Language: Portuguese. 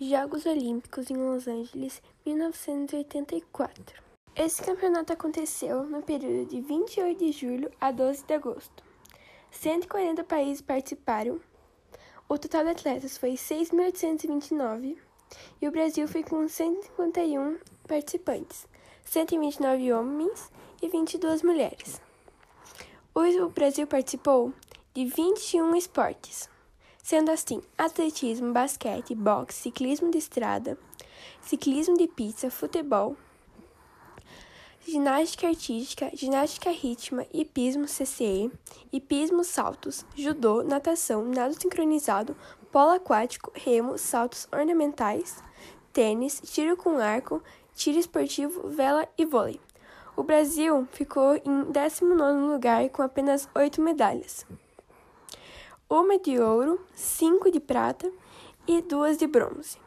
Jogos Olímpicos em Los Angeles, 1984. Esse campeonato aconteceu no período de 28 de julho a 12 de agosto. 140 países participaram. O total de atletas foi 6.829 e o Brasil foi com 151 participantes, 129 homens e 22 mulheres. O Brasil participou de 21 esportes, sendo assim atletismo, basquete, boxe, ciclismo de estrada, ciclismo de pista, futebol, ginástica artística, ginástica rítmica, hipismo CCE, hipismo saltos, judô, natação, nado sincronizado, polo aquático, remo, saltos ornamentais, tênis, tiro com arco, tiro esportivo, vela e vôlei. O Brasil ficou em 19º lugar com apenas oito medalhas. Uma de ouro, cinco de prata e duas de bronze.